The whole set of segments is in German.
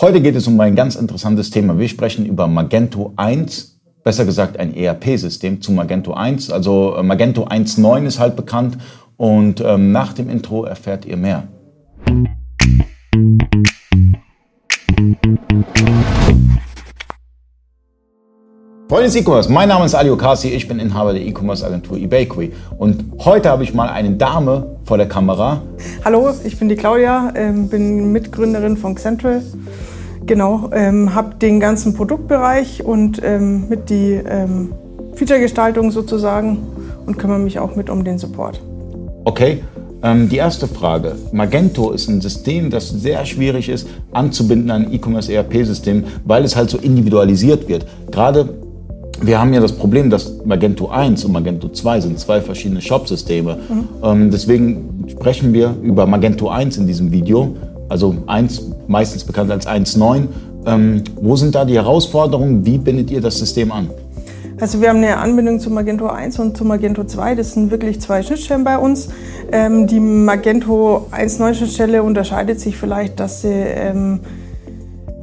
Heute geht es um ein ganz interessantes Thema. Wir sprechen über Magento 1, besser gesagt ein ERP-System zu Magento 1. Also äh, Magento 1.9 ist halt bekannt und ähm, nach dem Intro erfährt ihr mehr. Freunde des E-Commerce, mein Name ist Ali Okasi, ich bin Inhaber der E-Commerce-Agentur eBakery und heute habe ich mal eine Dame vor der Kamera. Hallo, ich bin die Claudia, ähm, bin Mitgründerin von Central. Genau, ähm, habe den ganzen Produktbereich und ähm, mit die Feature-Gestaltung sozusagen und kümmere mich auch mit um den Support. Okay, die erste Frage. Magento ist ein System, das sehr schwierig ist anzubinden an ein E-Commerce ERP-System, weil es halt so individualisiert wird. Gerade wir haben ja das Problem, dass Magento 1 und Magento 2 sind zwei verschiedene Shop-Systeme. Mhm. Ähm, deswegen sprechen wir über Magento 1 in diesem Video, also 1 meistens bekannt als 1.9. Ähm, wo sind da die Herausforderungen? Wie bindet ihr das System an? Also wir haben eine Anbindung zu Magento 1 und zu Magento 2. Das sind wirklich zwei Schnittstellen bei uns. Ähm, die Magento 1.9 Schnittstelle unterscheidet sich vielleicht, dass sie ähm,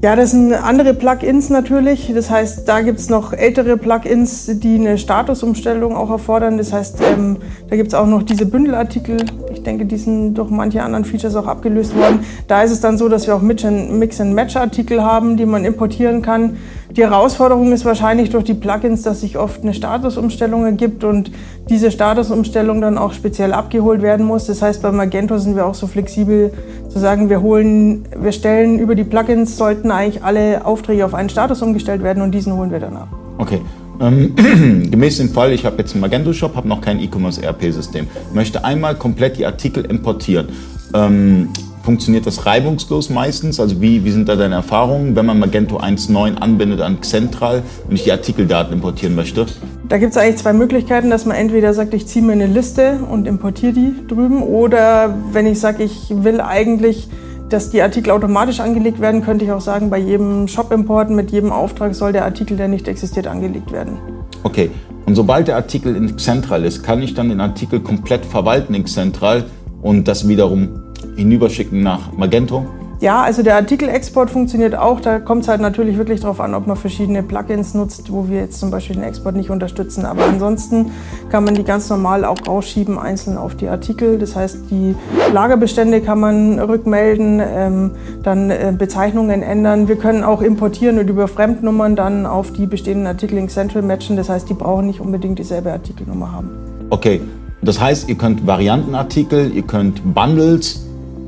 ja, das sind andere Plugins natürlich. Das heißt, da gibt es noch ältere Plugins, die eine Statusumstellung auch erfordern. Das heißt, ähm, da gibt es auch noch diese Bündelartikel. Ich denke, die sind durch manche anderen Features auch abgelöst worden. Da ist es dann so, dass wir auch Mix-and-Match-Artikel haben, die man importieren kann. Die Herausforderung ist wahrscheinlich durch die Plugins, dass sich oft eine Statusumstellung ergibt und diese Statusumstellung dann auch speziell abgeholt werden muss. Das heißt, bei Magento sind wir auch so flexibel zu sagen, wir holen, wir stellen über die Plugins, sollten eigentlich alle Aufträge auf einen Status umgestellt werden und diesen holen wir dann ab. Okay. Ähm, gemäß dem Fall, ich habe jetzt einen Magento-Shop, habe noch kein E-Commerce-ERP-System, möchte einmal komplett die Artikel importieren. Ähm, funktioniert das reibungslos meistens? Also wie, wie sind da deine Erfahrungen, wenn man Magento 1.9 anbindet an Central und ich die Artikeldaten importieren möchte? Da gibt es eigentlich zwei Möglichkeiten, dass man entweder sagt, ich ziehe mir eine Liste und importiere die drüben oder wenn ich sage, ich will eigentlich dass die Artikel automatisch angelegt werden, könnte ich auch sagen, bei jedem Shop-Import mit jedem Auftrag soll der Artikel, der nicht existiert, angelegt werden. Okay, und sobald der Artikel in Central ist, kann ich dann den Artikel komplett verwalten in Central und das wiederum hinüberschicken nach Magento? Ja, also der Artikelexport funktioniert auch. Da kommt es halt natürlich wirklich darauf an, ob man verschiedene Plugins nutzt, wo wir jetzt zum Beispiel den Export nicht unterstützen. Aber ansonsten kann man die ganz normal auch rausschieben, einzeln auf die Artikel. Das heißt, die Lagerbestände kann man rückmelden, ähm, dann äh, Bezeichnungen ändern. Wir können auch importieren und über Fremdnummern dann auf die bestehenden Artikel in Central matchen. Das heißt, die brauchen nicht unbedingt dieselbe Artikelnummer haben. Okay, das heißt, ihr könnt Variantenartikel, ihr könnt Bundles,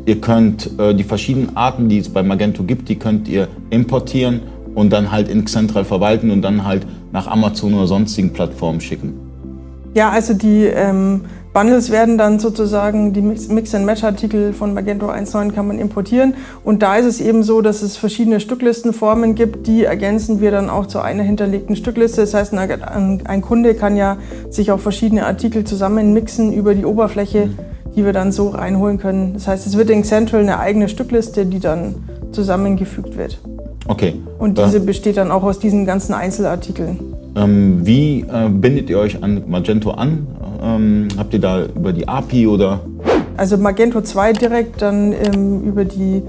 Ihr könnt äh, die verschiedenen Arten, die es bei Magento gibt, die könnt ihr importieren und dann halt in Central verwalten und dann halt nach Amazon oder sonstigen Plattformen schicken. Ja, also die ähm, Bundles werden dann sozusagen, die Mix-and-Match-Artikel von Magento 1.9 kann man importieren. Und da ist es eben so, dass es verschiedene Stücklistenformen gibt, die ergänzen wir dann auch zu einer hinterlegten Stückliste. Das heißt, ein, ein Kunde kann ja sich auch verschiedene Artikel zusammen mixen über die Oberfläche. Mhm die wir dann so reinholen können. Das heißt, es wird in Central eine eigene Stückliste, die dann zusammengefügt wird. Okay. Und diese besteht dann auch aus diesen ganzen Einzelartikeln. Ähm, wie äh, bindet ihr euch an Magento an? Ähm, habt ihr da über die API oder? Also Magento 2 direkt, dann ähm, über die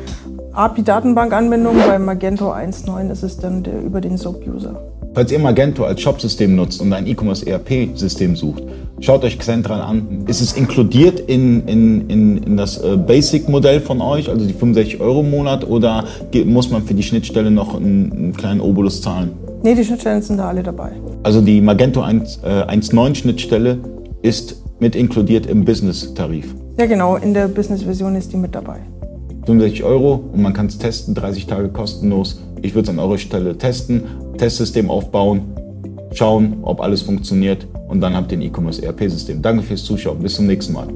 API-Datenbank-Anbindung. Bei Magento 1.9 ist es dann der, über den SOAP-User. Falls ihr Magento als Shop-System nutzt und ein E-Commerce ERP-System sucht, schaut euch Xentral an. Ist es inkludiert in, in, in, in das äh, Basic-Modell von euch, also die 65 Euro im Monat, oder muss man für die Schnittstelle noch einen, einen kleinen Obolus zahlen? Nee, die Schnittstellen sind da alle dabei. Also die Magento 1.9 äh, Schnittstelle ist mit inkludiert im Business-Tarif. Ja genau, in der Business-Version ist die mit dabei. 65 Euro und man kann es testen, 30 Tage kostenlos. Ich würde es an eurer Stelle testen, Testsystem aufbauen, schauen, ob alles funktioniert und dann habt ihr ein E-Commerce ERP-System. Danke fürs Zuschauen. Bis zum nächsten Mal.